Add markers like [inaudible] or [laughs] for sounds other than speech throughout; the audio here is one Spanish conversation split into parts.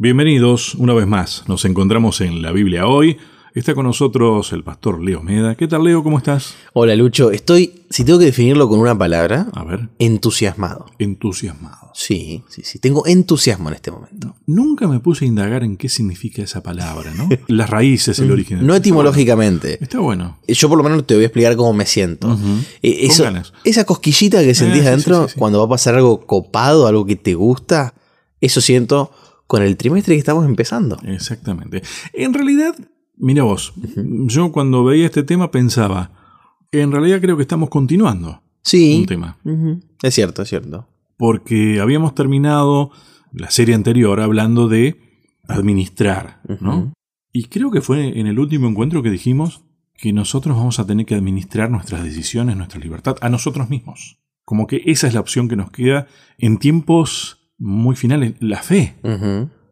Bienvenidos una vez más. Nos encontramos en la Biblia hoy. Está con nosotros el pastor Leo Meda. ¿Qué tal, Leo? ¿Cómo estás? Hola, Lucho. Estoy, si tengo que definirlo con una palabra, A ver, entusiasmado. entusiasmado. Sí, sí, sí. Tengo entusiasmo en este momento. Nunca me puse a indagar en qué significa esa palabra, ¿no? [laughs] Las raíces, el origen. No etimológicamente. Está bueno. Yo por lo menos te voy a explicar cómo me siento. Eh, eso- Con ganas. esa cosquillita que sentís sí, adentro sí, sí, sí. cuando va a pasar algo copado, algo que te gusta, eso siento con el trimestre que estamos empezando. Exactamente. En realidad, mira vos, yo cuando veía este tema pensaba, en realidad creo que estamos continuando Sí. un tema. Es cierto, es cierto. Porque habíamos terminado la serie anterior hablando de administrar, ¿no? Y creo que fue en el último encuentro que dijimos que nosotros vamos a tener que administrar nuestras decisiones, nuestra libertad, a nosotros mismos. Como que esa es la opción que nos queda en tiempos muy finales, la fe.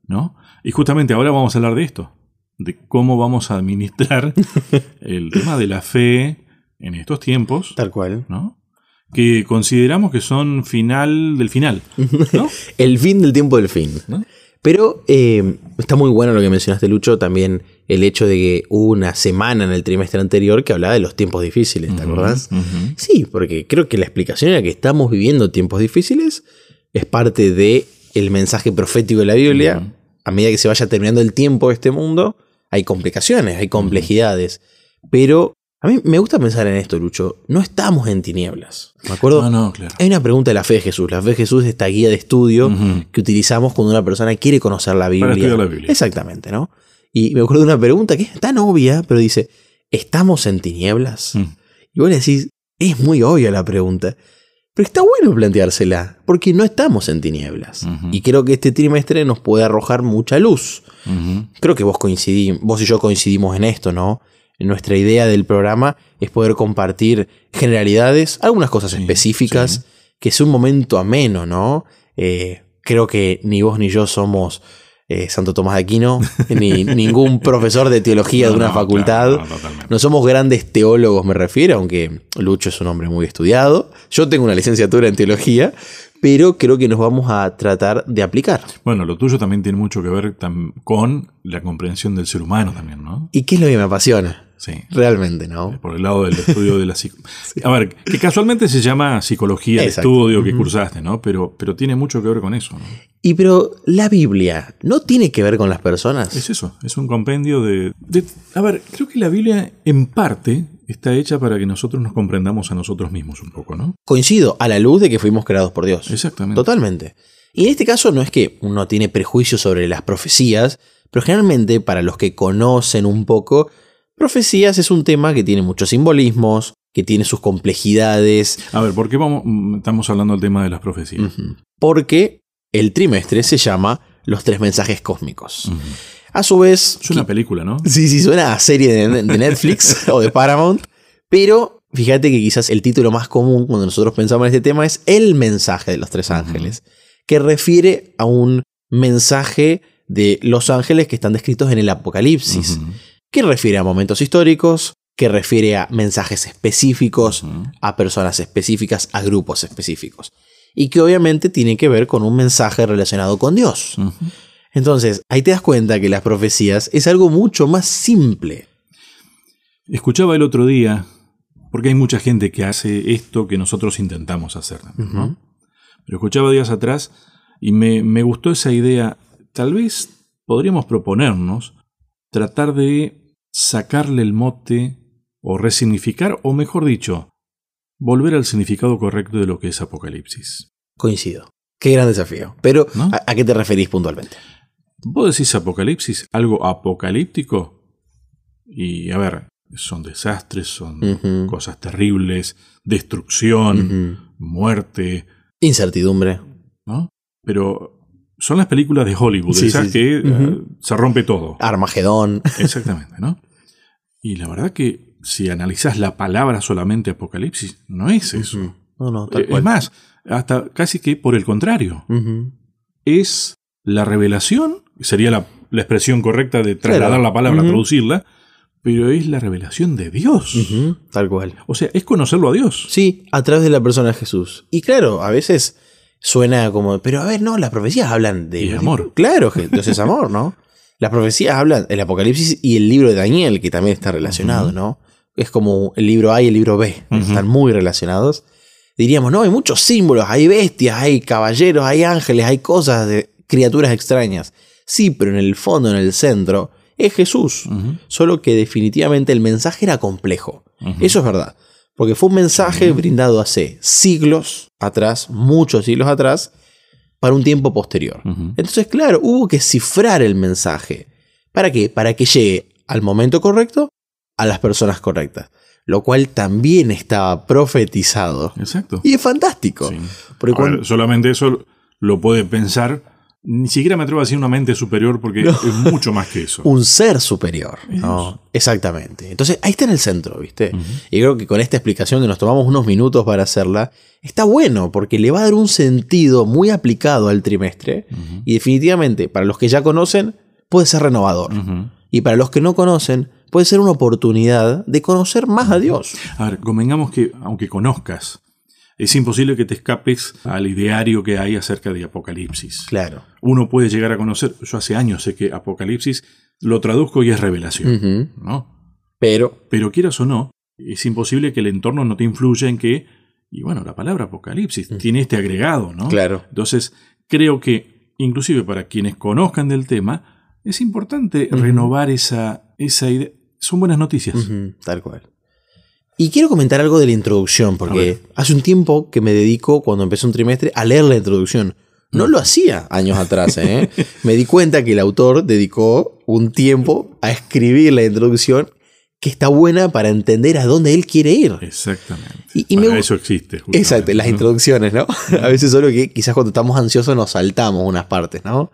¿no? Y justamente ahora vamos a hablar de esto, de cómo vamos a administrar [laughs] el tema de la fe en estos tiempos, Tal cual. ¿no? Que consideramos que son final del final, ¿no? [laughs] El fin del tiempo del fin. ¿No? Pero eh, está muy bueno lo que mencionaste, Lucho, también el hecho de que hubo una semana en el trimestre anterior que hablaba de los tiempos difíciles, ¿te acordás? Sí, porque creo que la explicación era que estamos viviendo tiempos difíciles es parte de el mensaje profético de la Biblia. A medida que se vaya terminando el tiempo de este mundo, hay complicaciones, hay complejidades. Pero a mí me gusta pensar en esto, Lucho. No estamos en tinieblas. ¿Me acuerdo? No, no, claro. Hay una pregunta de la fe de Jesús. La fe de Jesús es esta guía de estudio que utilizamos cuando una persona quiere conocer la Biblia. estudiar la Biblia. Exactamente, ¿no? Y me acuerdo de una pregunta que es tan obvia, pero dice, ¿estamos en tinieblas? Mm. Y vos le decís, es muy obvia la pregunta. Pero está bueno planteársela, porque no estamos en tinieblas. Y creo que este trimestre nos puede arrojar mucha luz. Creo que vos coincidí, vos y yo coincidimos en esto, ¿no? Nuestra idea del programa es poder compartir generalidades, algunas cosas Sí, específicas, que es un momento ameno, ¿no? Eh, creo que ni vos ni yo somos eh, Santo Tomás de Aquino, ni [laughs] ningún profesor de teología de una no, facultad. claro, no, somos grandes teólogos, me refiero, aunque Lucho es un hombre muy estudiado. Yo tengo una licenciatura en teología, pero creo que nos vamos a tratar de aplicar. Bueno, lo tuyo también tiene mucho que ver con la comprensión del ser humano también, ¿no? ¿Y qué es lo que me apasiona? Sí. Realmente, ¿no? Por el lado del estudio de la psico... [laughs] A ver, que casualmente se llama psicología Exacto. estudio que cursaste, ¿no? Pero, pero tiene mucho que ver con eso, ¿no? Y pero la Biblia no tiene que ver con las personas. Es eso, es un compendio de, de- A ver, creo que la Biblia en parte está hecha para que nosotros nos comprendamos a nosotros mismos un poco, ¿no? Coincido a la luz de que fuimos creados por Dios. Exactamente. Totalmente. Y en este caso no es que uno tiene prejuicios sobre las profecías, pero generalmente para los que conocen un poco, profecías es un tema que tiene muchos simbolismos, que tiene sus complejidades, A ver, ¿por qué vamos, mm, estamos hablando del tema de las profecías? porque el trimestre se llama Los tres mensajes cósmicos. A su vez, Es una película, ¿no? Sí, sí, suena a serie de, de Netflix [laughs] o de Paramount. Pero fíjate que quizás el título más común cuando nosotros pensamos en este tema es El mensaje de los tres ángeles, que refiere a un mensaje de los ángeles que están descritos en el Apocalipsis. Que refiere a momentos históricos, que refiere a mensajes específicos, a personas específicas, a grupos específicos. Y que obviamente tiene que ver con un mensaje relacionado con Dios. Entonces, ahí te das cuenta que las profecías es algo mucho más simple. Escuchaba el otro día, porque hay mucha gente que hace esto que nosotros intentamos hacer también, ¿no? Pero escuchaba días atrás y me, me gustó esa idea. Tal vez podríamos proponernos tratar de sacarle el mote o resignificar, o mejor dicho, volver al significado correcto de lo que es Apocalipsis. Coincido. Qué gran desafío. Pero, ¿No? ¿a, a qué te referís puntualmente? ¿Vos decís Apocalipsis? ¿Algo apocalíptico? Y a ver, son desastres, son cosas terribles, destrucción, muerte, Incertidumbre. ¿no? Pero son las películas de Hollywood, Sí, esas sí. que eh, se rompe todo. Armagedón. [laughs] Exactamente, ¿no? Y la verdad que si analizás la palabra solamente Apocalipsis, no es eso. No, no, tal Eh, cual. es más, hasta casi que por el contrario. Es la revelación, sería la, la expresión correcta de trasladar Claro. la palabra, traducirla, pero es la revelación de Dios. Tal cual. O sea, es conocerlo a Dios. Sí, a través de la persona de Jesús. Y claro, a veces suena como, pero a ver, no, las profecías hablan de... Y amor. Claro, que Dios es amor, ¿no? [laughs] Las profecías hablan del Apocalipsis y el libro de Daniel, que también está relacionado, ¿no? Es como el libro A y el libro B, están muy relacionados. Diríamos, no, hay muchos símbolos, hay bestias, hay caballeros, hay ángeles, hay cosas de criaturas extrañas. Sí, pero en el fondo, en el centro, es Jesús. Solo que definitivamente el mensaje era complejo. Eso es verdad. Porque fue un mensaje brindado hace siglos atrás, muchos siglos atrás, para un tiempo posterior. Entonces, claro, hubo que cifrar el mensaje. ¿Para qué? Para que llegue al momento correcto a las personas correctas. Lo cual también estaba profetizado. Exacto. Y es fantástico. Porque solamente eso lo puede pensar ni siquiera me atrevo a decir una mente superior porque es mucho más que eso. [laughs] Un ser superior. ¿no? Exactamente. Entonces ahí está en el centro, ¿viste? Y creo que con esta explicación que nos tomamos unos minutos para hacerla, está bueno porque le va a dar un sentido muy aplicado al trimestre. Y definitivamente, para los que ya conocen, puede ser renovador. Y para los que no conocen, puede ser una oportunidad de conocer más a Dios. A ver, convengamos que aunque conozcas es imposible que te escapes al ideario que hay acerca de Apocalipsis. Claro. Uno puede llegar a conocer, yo hace años sé que Apocalipsis lo traduzco y es revelación, ¿no? Pero. Pero quieras o no, es imposible que el entorno no te influya en que, y bueno, la palabra Apocalipsis tiene este agregado, ¿no? Claro. Entonces, creo que, inclusive para quienes conozcan del tema, es importante renovar esa, esa idea. Son buenas noticias. Tal cual. Y quiero comentar algo de la introducción, porque hace un tiempo que me dedico, cuando empecé un trimestre, a leer la introducción. No mm. lo hacía años atrás. ¿eh? [laughs] me di cuenta que el autor dedicó un tiempo a escribir la introducción que está buena para entender a dónde él quiere ir. Exactamente. Y, para eso existe. Exacto, las introducciones, ¿no? [laughs] a veces solo que quizás cuando estamos ansiosos nos saltamos unas partes, ¿no?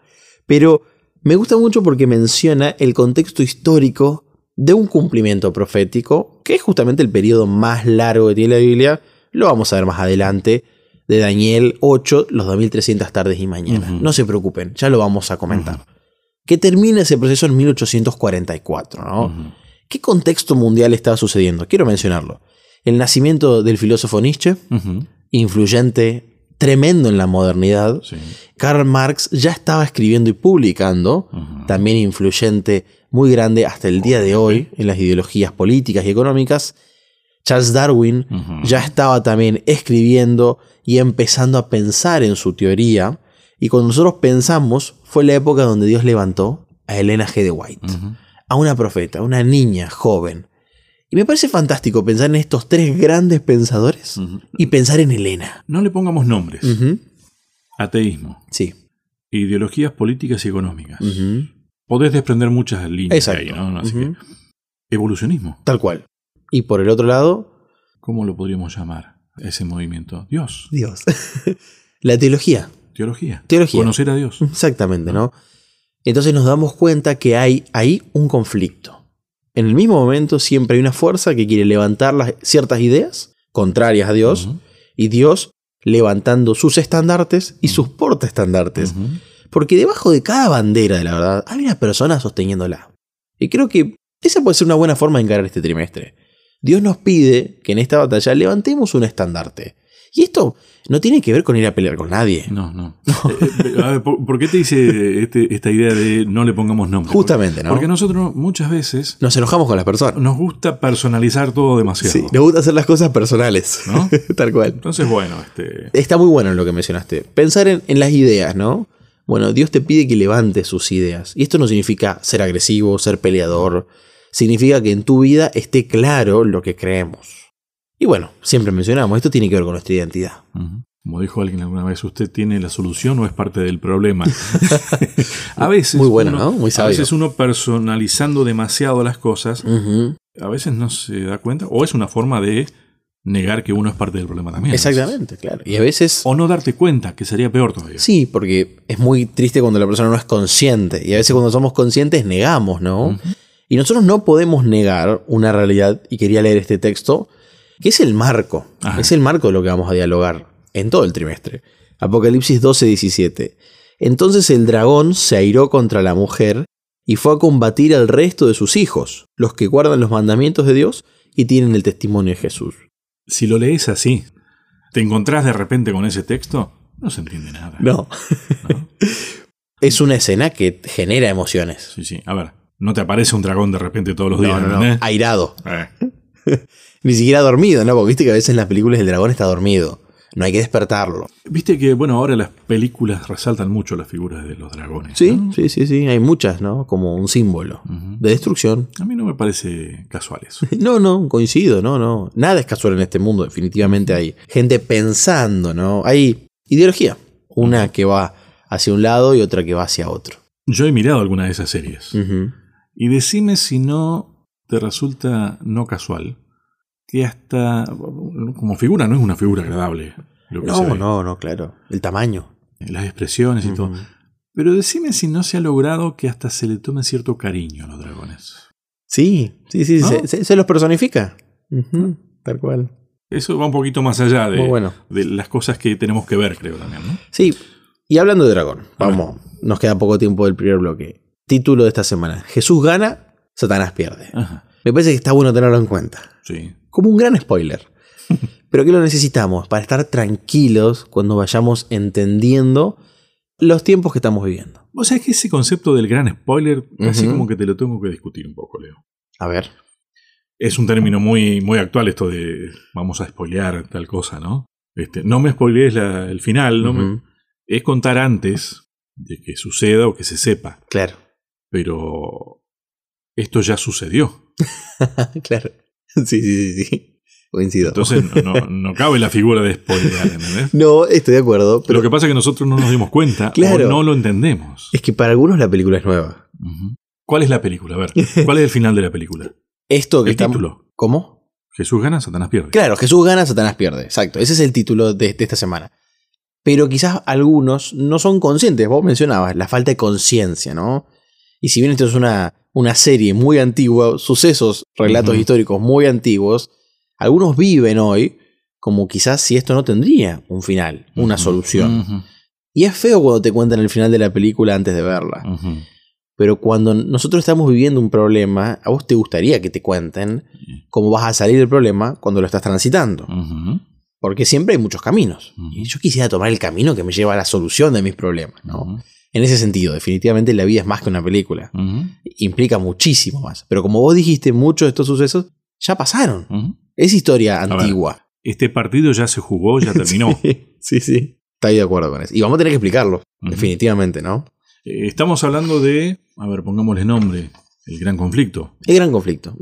Pero me gusta mucho porque menciona el contexto histórico de un cumplimiento profético, que es justamente el periodo más largo que tiene la Biblia, lo vamos a ver más adelante, de Daniel 8, los 2300 tardes y mañanas. No se preocupen, ya lo vamos a comentar. Que termina ese proceso en 1844, ¿no? ¿Qué contexto mundial estaba sucediendo? Quiero mencionarlo. El nacimiento del filósofo Nietzsche, influyente, tremendo en la modernidad. Karl Marx ya estaba escribiendo y publicando, también influyente muy grande hasta el día de hoy en las ideologías políticas y económicas. Charles Darwin ya estaba también escribiendo y empezando a pensar en su teoría. Y cuando nosotros pensamos, fue la época donde Dios levantó a Elena G. de White, a una profeta, una niña joven. Y me parece fantástico pensar en estos tres grandes pensadores y pensar en Elena. No le pongamos nombres. Ateísmo. Sí. Ideologías políticas y económicas podés desprender muchas líneas ahí, ¿no? Así que, evolucionismo. Tal cual. Y por el otro lado. ¿Cómo lo podríamos llamar ese movimiento? Dios. Dios. [laughs] La teología. Teología. Teología. Conocer a Dios. Exactamente, ¿no? Entonces nos damos cuenta que hay ahí un conflicto. En el mismo momento siempre hay una fuerza que quiere levantar las, ciertas ideas contrarias a Dios y Dios levantando sus estandartes y sus portaestandartes. Porque debajo de cada bandera de la verdad hay una persona sosteniéndola. Y creo que esa puede ser una buena forma de encarar este trimestre. Dios nos pide que en esta batalla levantemos un estandarte. Y esto no tiene que ver con ir a pelear con nadie. No, no. [laughs] Eh, eh, ¿por, qué te dice este, esta idea de no le pongamos nombre? Justamente, ¿no? Porque nosotros muchas veces... Nos enojamos con las personas. Nos gusta personalizar todo demasiado. Sí, nos gusta hacer las cosas personales. ¿No? [laughs] Tal cual. Entonces, bueno, este... Está muy bueno lo que mencionaste. Pensar en, en las ideas, ¿no? Bueno, Dios te pide que levantes sus ideas. Y esto no significa ser agresivo, ser peleador. Significa que en tu vida esté claro lo que creemos. Y bueno, siempre mencionamos, esto tiene que ver con nuestra identidad. Como dijo alguien alguna vez, usted tiene la solución o es parte del problema. [laughs] a veces. Muy bueno, ¿no? Muy sabio. A veces uno personalizando demasiado las cosas, a veces no se da cuenta, o es una forma de negar que uno es parte del problema también. Exactamente, claro. Y a veces... O no darte cuenta, que sería peor todavía. Sí, porque es muy triste cuando la persona no es consciente. Y a veces cuando somos conscientes negamos, ¿no? Y nosotros no podemos negar una realidad, y quería leer este texto, que es el marco. Es el marco de lo que vamos a dialogar en todo el trimestre. Apocalipsis 12, 17. Entonces el dragón se airó contra la mujer y fue a combatir al resto de sus hijos, los que guardan los mandamientos de Dios y tienen el testimonio de Jesús si lo lees así, te encontrás de repente con ese texto, No se entiende nada. No. ¿no? [laughs] Es una escena que genera emociones. Sí, sí. A ver, no te aparece un dragón de repente todos los días, No, no, no. ¿entendés? Airado. Eh. [laughs] Ni siquiera dormido, ¿no? Porque viste que a veces en las películas el dragón está dormido. No hay que despertarlo. Viste que, bueno, ahora las películas resaltan mucho las figuras de los dragones. Sí, ¿no? sí, sí, sí. Hay muchas, ¿no? Como un símbolo de destrucción. A mí no me parece casual eso. [laughs] No, no, coincido, no, no. Nada es casual en este mundo, definitivamente hay gente pensando, ¿no? Hay ideología. Una que va hacia un lado y otra que va hacia otro. Yo he mirado alguna de esas series. Y decime si no te resulta no casual que hasta como figura no es una figura agradable. Lo que se No, no, no, claro. El tamaño. Las expresiones y todo. Pero decime si no se ha logrado que hasta se le tome cierto cariño a los dragones. Sí, sí, sí, ¿No? se, se- se los personifica. Ujú, Tal cual. Eso va un poquito más allá de, bueno. de las cosas que tenemos que ver, creo también, ¿no? Sí, y hablando de dragón, vamos, nos queda poco tiempo del primer bloque. Título de esta semana: Jesús gana, Satanás pierde. Ajá. Me parece que está bueno tenerlo en cuenta. Sí. Como un gran spoiler. [laughs] Pero que lo necesitamos para estar tranquilos cuando vayamos entendiendo los tiempos que estamos viviendo. O sea, es que ese concepto del gran spoiler, Ujú. como que te lo tengo que discutir un poco, Leo. A ver. Es un término muy, muy actual esto de vamos a spoilear tal cosa, ¿no? Este, no me spoilees la- el final, no me- es contar antes de que suceda o que se sepa. Claro. Pero esto ya sucedió. [laughs] claro. Sí, sí, sí, sí. Coincido. Entonces no, no- no cabe la figura de spoilear, ¿entendés? [laughs] no, estoy de acuerdo, pero Lo que pasa es que nosotros no nos dimos cuenta Claro. o no lo entendemos. es que para algunos la película es nueva. ¿Cuál es la película? A ver, ¿cuál es el final de la película? Esto que El estamos- título. ¿Cómo? Jesús gana, Satanás pierde. Claro, Jesús gana, Satanás pierde. Exacto. Ese es el título de, de esta semana. Pero quizás algunos no son conscientes. Vos mencionabas la falta de conciencia, ¿no? Y si bien esto es una, una serie muy antigua, sucesos, relatos históricos muy antiguos, algunos viven hoy como quizás si esto no tendría un final, una solución. Y es feo cuando te cuentan el final de la película antes de verla. Pero cuando nosotros estamos viviendo un problema, a vos te gustaría que te cuenten cómo vas a salir del problema cuando lo estás transitando. Porque siempre hay muchos caminos. Y yo quisiera tomar el camino que me lleva a la solución de mis problemas. ¿no? En ese sentido, definitivamente la vida es más que una película. Implica muchísimo más. Pero como vos dijiste, muchos de estos sucesos ya pasaron. Es historia ver. antigua. Este partido ya se jugó, ya [laughs] terminó. Sí, sí, sí. Estoy de acuerdo con eso. Y vamos a tener que explicarlo. Definitivamente, ¿no? Eh, Estamos hablando de, a ver, pongámosle nombre, el gran conflicto. El gran conflicto.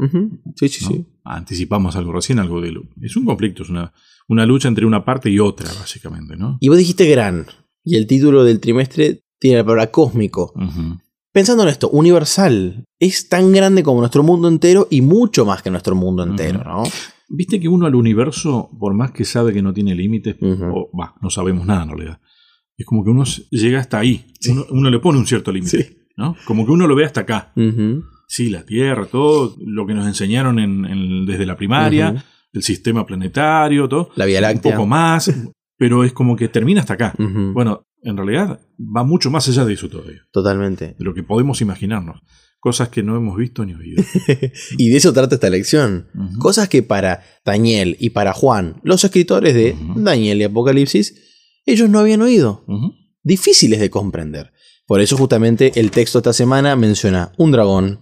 Sí, sí, ¿no? sí. Anticipamos algo recién, algo de lo. Es un conflicto, es una, una lucha entre una parte y otra, básicamente, ¿no? Y vos dijiste gran. Y el título del trimestre tiene la palabra cósmico. Pensando en esto, universal. Es tan grande como nuestro mundo entero y mucho más que nuestro mundo entero. ¿no? Viste que uno al universo, por más que sabe que no tiene límites, o va, no sabemos nada en realidad. Es como que uno llega hasta ahí. Sí. Uno, uno le pone un cierto límite. Sí. ¿no? Como que uno lo ve hasta acá. Sí, la Tierra, todo lo que nos enseñaron en- en- desde la primaria, el sistema planetario, todo. La Vía Un Láctea. poco más, pero es como que termina hasta acá. Bueno, en realidad va mucho más allá de eso todavía, Totalmente. de lo que podemos imaginarnos. Cosas que no hemos visto ni oído. [laughs] Y de eso trata esta lección. Cosas que para Daniel y para Juan, los escritores de. Daniel y Apocalipsis, ellos no habían oído. Difíciles de comprender. Por eso justamente el texto esta semana menciona un dragón,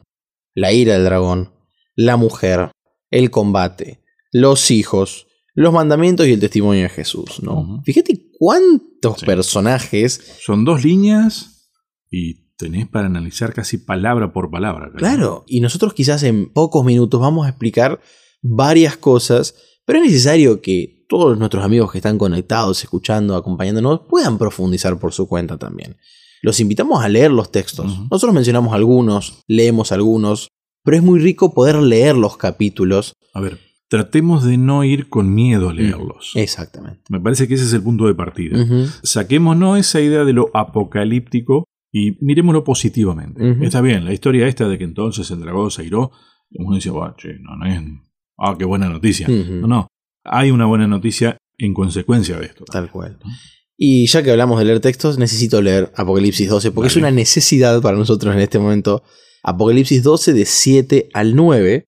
la ira del dragón, la mujer, el combate, los hijos, los mandamientos y el testimonio de Jesús. ¿no? Fíjate cuántos Sí. personajes. Son dos líneas y tenés para analizar casi palabra por palabra. Claro, y nosotros quizás en pocos minutos vamos a explicar varias cosas, pero es necesario que todos nuestros amigos que están conectados, escuchando, acompañándonos, puedan profundizar por su cuenta también. Los invitamos a leer los textos. Nosotros mencionamos algunos, leemos algunos, pero es muy rico poder leer los capítulos. A ver, tratemos de no ir con miedo a leerlos. Exactamente. Me parece que ese es el punto de partida. Ujú. Saquémonos esa idea de lo apocalíptico y miremoslo positivamente. Está bien, la historia esta de que entonces el dragón se airó, uno dice, "Buah, che, no, no es. Ah, qué buena noticia. No, no. Hay una buena noticia en consecuencia de esto. Tal cual. Y ya que hablamos de leer textos, necesito leer Apocalipsis 12, porque es una necesidad para nosotros en este momento. Apocalipsis 12 de 7 al 9,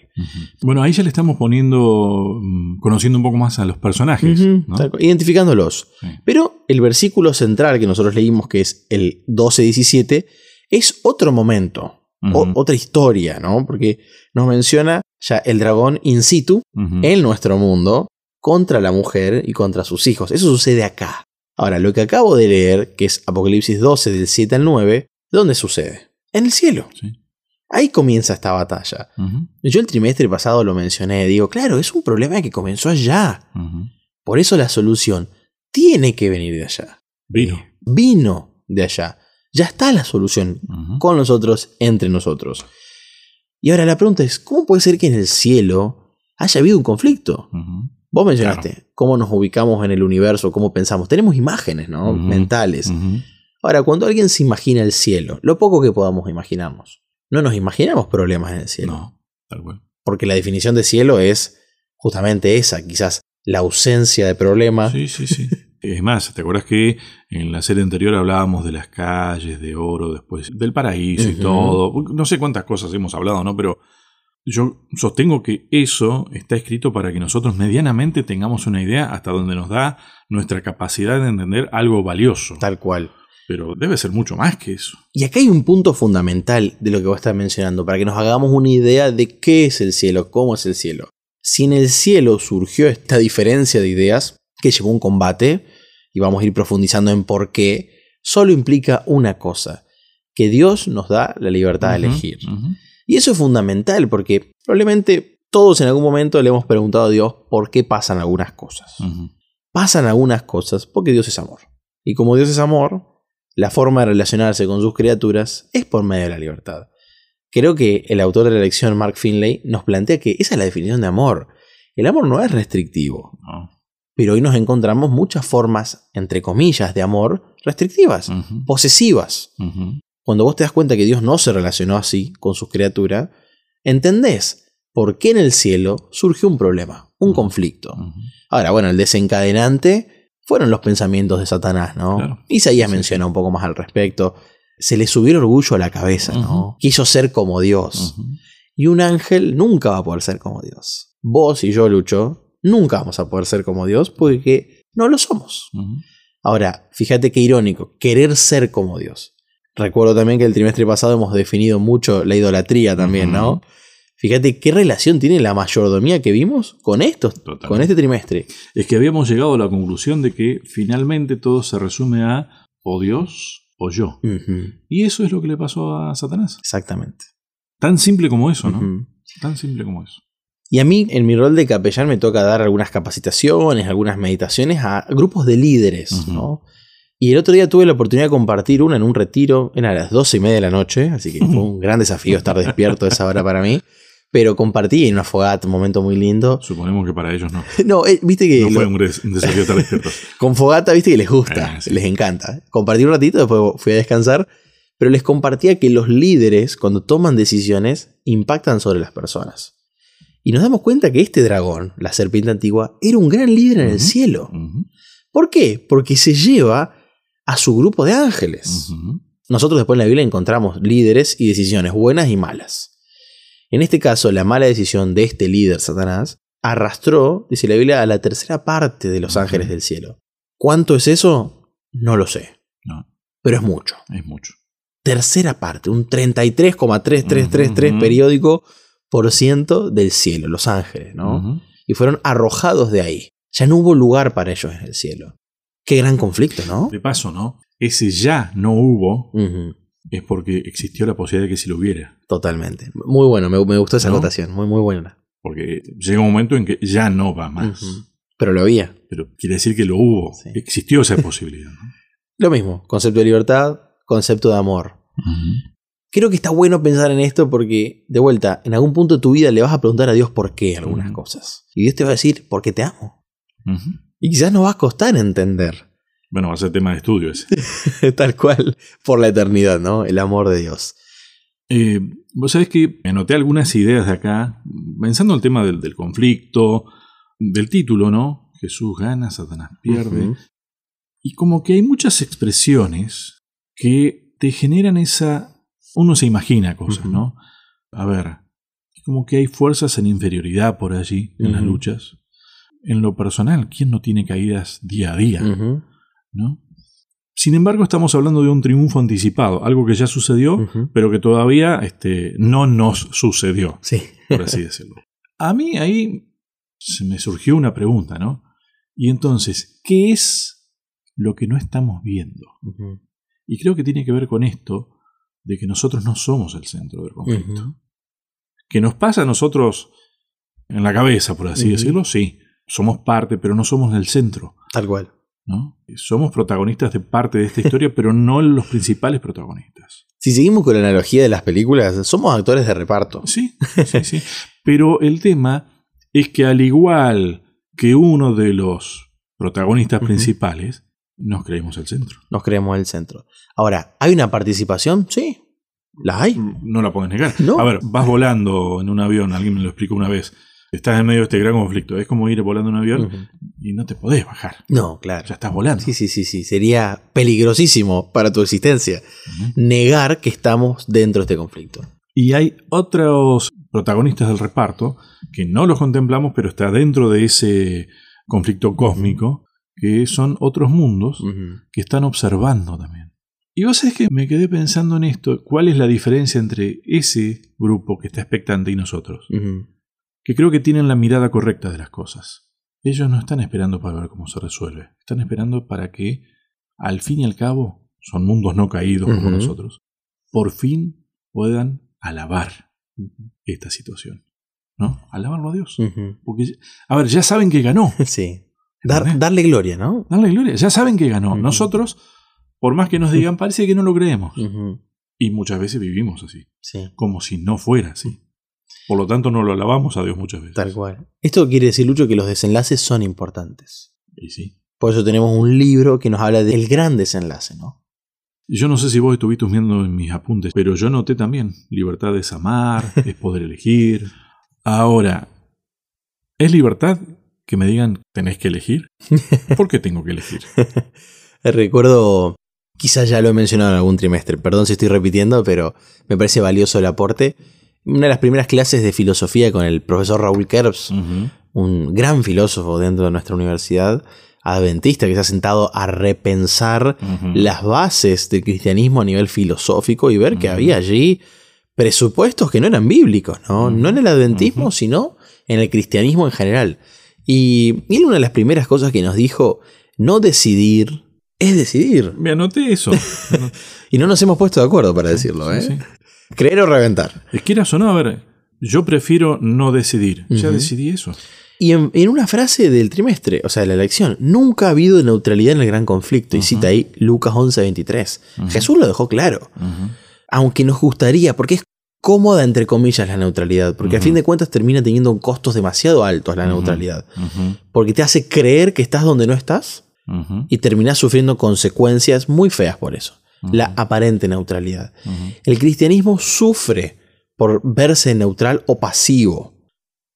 Bueno, ahí ya le estamos poniendo, mm, conociendo un poco más a los personajes, identificándolos. Sí. Pero el versículo central que nosotros leímos, que es el 12-17, es otro momento, otra historia, ¿no? Porque nos menciona ya el dragón in situ en nuestro mundo contra la mujer y contra sus hijos. Eso sucede acá. Ahora, lo que acabo de leer, que es Apocalipsis 12 del 7 al 9, ¿dónde sucede? En el cielo. Sí. Ahí comienza esta batalla. Yo el trimestre pasado lo mencioné, digo, claro, es un problema que comenzó allá. Por eso la solución tiene que venir de allá. Vino. Eh, Vino de allá. Ya está la solución con nosotros, entre nosotros. Y ahora la pregunta es, ¿cómo puede ser que en el cielo haya habido un conflicto? Vos mencionaste cómo nos ubicamos en el universo, cómo pensamos. Tenemos imágenes, ¿no? Mentales. Ahora, cuando alguien se imagina el cielo, lo poco que podamos imaginarnos, no nos imaginamos problemas en el cielo. No, tal cual. Porque la definición de cielo es justamente esa, quizás la ausencia de problemas. Sí, sí, sí. [laughs] Es más, ¿te acuerdas que en la serie anterior hablábamos de las calles de oro, después del paraíso y todo? No sé cuántas cosas hemos hablado, ¿no? Pero yo sostengo que eso está escrito para que nosotros medianamente tengamos una idea hasta donde nos da nuestra capacidad de entender algo valioso. Tal cual. Pero debe ser mucho más que eso. Y acá hay un punto fundamental de lo que vos estás mencionando, para que nos hagamos una idea de qué es el cielo, cómo es el cielo. Si en el cielo surgió esta diferencia de ideas que llevó un combate, y vamos a ir profundizando en por qué, solo implica una cosa, que Dios nos da la libertad de elegir. Y eso es fundamental porque probablemente todos en algún momento le hemos preguntado a Dios por qué pasan algunas cosas. Pasan algunas cosas porque Dios es amor. Y como Dios es amor, la forma de relacionarse con sus criaturas es por medio de la libertad. Creo que el autor de la lección, Mark Finlay, nos plantea que esa es la definición de amor. El amor no es restrictivo, No. pero hoy nos encontramos muchas formas, entre comillas, de amor restrictivas, posesivas. Cuando vos te das cuenta que Dios no se relacionó así con sus criaturas, entendés por qué en el cielo surgió un problema, un conflicto. Ahora, bueno, el desencadenante fueron los pensamientos de Satanás, ¿no? Claro. Isaías Sí, menciona un poco más al respecto. Se le subió el orgullo a la cabeza, ¿no? Quiso ser como Dios. Y un ángel nunca va a poder ser como Dios. Vos y yo, Lucho, nunca vamos a poder ser como Dios porque no lo somos. Ahora, fíjate qué irónico, querer ser como Dios. Recuerdo también que el trimestre pasado hemos definido mucho la idolatría también, ¿no? Fíjate qué relación tiene la mayordomía que vimos con esto, Totalmente. con este trimestre. Es que habíamos llegado a la conclusión de que finalmente todo se resume a o Dios o yo. Y eso es lo que le pasó a Satanás. Exactamente. Tan simple como eso, ¿no? Tan simple como eso. Y a mí, en mi rol de capellán, me toca dar algunas capacitaciones, algunas meditaciones a grupos de líderes. ¿no? Y el otro día tuve la oportunidad de compartir una en un retiro, era a las doce y media de la noche, así que fue [laughs] un gran desafío estar despierto a esa hora para mí. Pero compartí en una fogata, un momento muy lindo. Suponemos que para ellos no. [laughs] No, eh, viste que No lo- fue un, des- un desafío despiertos. [laughs] con fogata, viste que les gusta, sí. les encanta. Compartí un ratito, después fui a descansar, pero les compartía que los líderes, cuando toman decisiones, impactan sobre las personas. Y nos damos cuenta que este dragón, la serpiente antigua, era un gran líder en el cielo. ¿Por qué? Porque se lleva a su grupo de ángeles. Nosotros después en la Biblia encontramos líderes y decisiones buenas y malas. En este caso, la mala decisión de este líder, Satanás, arrastró, dice la Biblia, a la tercera parte de los ángeles del cielo. ¿Cuánto es eso? No lo sé, No, pero es mucho. es mucho. Tercera parte, un 33,3333 Ujú. periódico por ciento del cielo, los ángeles, ¿no? Y fueron arrojados de ahí. Ya no hubo lugar para ellos en el cielo. Qué gran conflicto, ¿no? De paso, ¿no? Ese ya no hubo es porque existió la posibilidad de que sí lo hubiera. Totalmente. Muy bueno, me, me gustó esa ¿No? anotación, muy, muy buena. Porque llega un momento en que ya no va más. Pero lo había. Pero quiere decir que lo hubo. Sí. Existió esa posibilidad. ¿no? [laughs] Lo mismo, concepto de libertad, concepto de amor. Creo que está bueno pensar en esto porque, de vuelta, en algún punto de tu vida le vas a preguntar a Dios por qué algunas cosas. Y Dios te va a decir, porque te amo. Y quizás nos va a costar entender, Bueno, va a ser tema de estudio ese. [laughs] tal cual, por la eternidad, ¿no? El amor de Dios. Eh, Vos sabés que anoté algunas ideas de acá, pensando en el tema del, del conflicto, del título, ¿no? Jesús gana, Satanás pierde. Y como que hay muchas expresiones que te generan esa... Uno se imagina cosas. ¿no? A ver, como que hay fuerzas en inferioridad por allí, en las luchas. En lo personal, ¿quién no tiene caídas día a día? ¿no? Sin embargo, estamos hablando de un triunfo anticipado, algo que ya sucedió, pero que todavía este, no nos sucedió, Sí. por así [laughs] decirlo. A mí ahí se me surgió una pregunta, ¿no? Y entonces, ¿qué es lo que no estamos viendo? Y creo que tiene que ver con esto de que nosotros no somos el centro del conflicto. Ujú. ¿Que nos pasa a nosotros en la cabeza, por así decirlo? Sí, somos parte, pero no somos el centro. Tal cual. ¿No? Somos protagonistas de parte de esta historia, [laughs] pero no los principales protagonistas. Si seguimos con la analogía de las películas, somos actores de reparto. Sí, sí, sí. Pero el tema es que al igual que uno de los protagonistas principales, nos creemos el centro. Nos creemos el centro. Ahora, ¿hay una participación? Sí. ¿Las hay? No la puedes negar. No. A ver, vas volando en un avión, alguien me lo explicó una vez. Estás en medio de este gran conflicto. Es como ir volando en un avión y no te podés bajar. No, claro. Ya estás volando. Sí, sí, sí, sí. Sería peligrosísimo para tu existencia negar que estamos dentro de este conflicto. Y hay otros protagonistas del reparto que no los contemplamos, pero está dentro de ese conflicto cósmico, que son otros mundos que están observando también. Y vos sabés que me quedé pensando en esto, ¿cuál es la diferencia entre ese grupo que está expectante y nosotros? Que creo que tienen la mirada correcta de las cosas. Ellos no están esperando para ver cómo se resuelve, están esperando para que, al fin y al cabo, son mundos no caídos como nosotros, por fin puedan alabar esta situación. ¿No? Alabarlo a Dios. Porque, a ver, ya saben que ganó. [laughs] Sí. Dar- darle gloria, ¿no? Dale gloria. Ya saben que ganó. Nosotros, por más que nos digan, parece que no lo creemos. Y muchas veces vivimos así, Sí. como si no fuera así. Por lo tanto, no lo alabamos a Dios muchas veces. Tal cual. Esto quiere decir, Lucho, que los desenlaces son importantes. Y sí. Por eso tenemos un libro que nos habla del gran desenlace, ¿no? Yo no sé si vos estuviste viendo en mis apuntes, pero yo noté también, libertad es amar, [laughs] es poder elegir. Ahora, ¿es libertad que me digan tenés que elegir? [laughs] ¿Por qué tengo que elegir? [laughs] Recuerdo, quizás ya lo he mencionado en algún trimestre, perdón si estoy repitiendo, pero me parece valioso el aporte. Una de las primeras clases de filosofía con el profesor Raúl Kerbs, un gran filósofo dentro de nuestra universidad, adventista, que se ha sentado a repensar las bases del cristianismo a nivel filosófico y ver que había allí presupuestos que no eran bíblicos, ¿no? No en el adventismo, sino en el cristianismo en general. Y, y él una de las primeras cosas que nos dijo, no decidir es decidir. Me anoté eso. [laughs] Y no nos hemos puesto de acuerdo para decirlo, ¿eh? Sí, sí. Creer o reventar. Es quieras o no, a ver, yo prefiero no decidir. Ya decidí eso. Y en, en una frase del trimestre, o sea, de la elección, nunca ha habido neutralidad en el gran conflicto. Y cita ahí Lucas 11:23. Ujú. Jesús lo dejó claro. Aunque nos gustaría, porque es cómoda entre comillas la neutralidad, porque a fin de cuentas termina teniendo costos demasiado altos la neutralidad, porque te hace creer que estás donde no estás y terminás sufriendo consecuencias muy feas por eso, La aparente neutralidad. El cristianismo sufre por verse neutral o pasivo.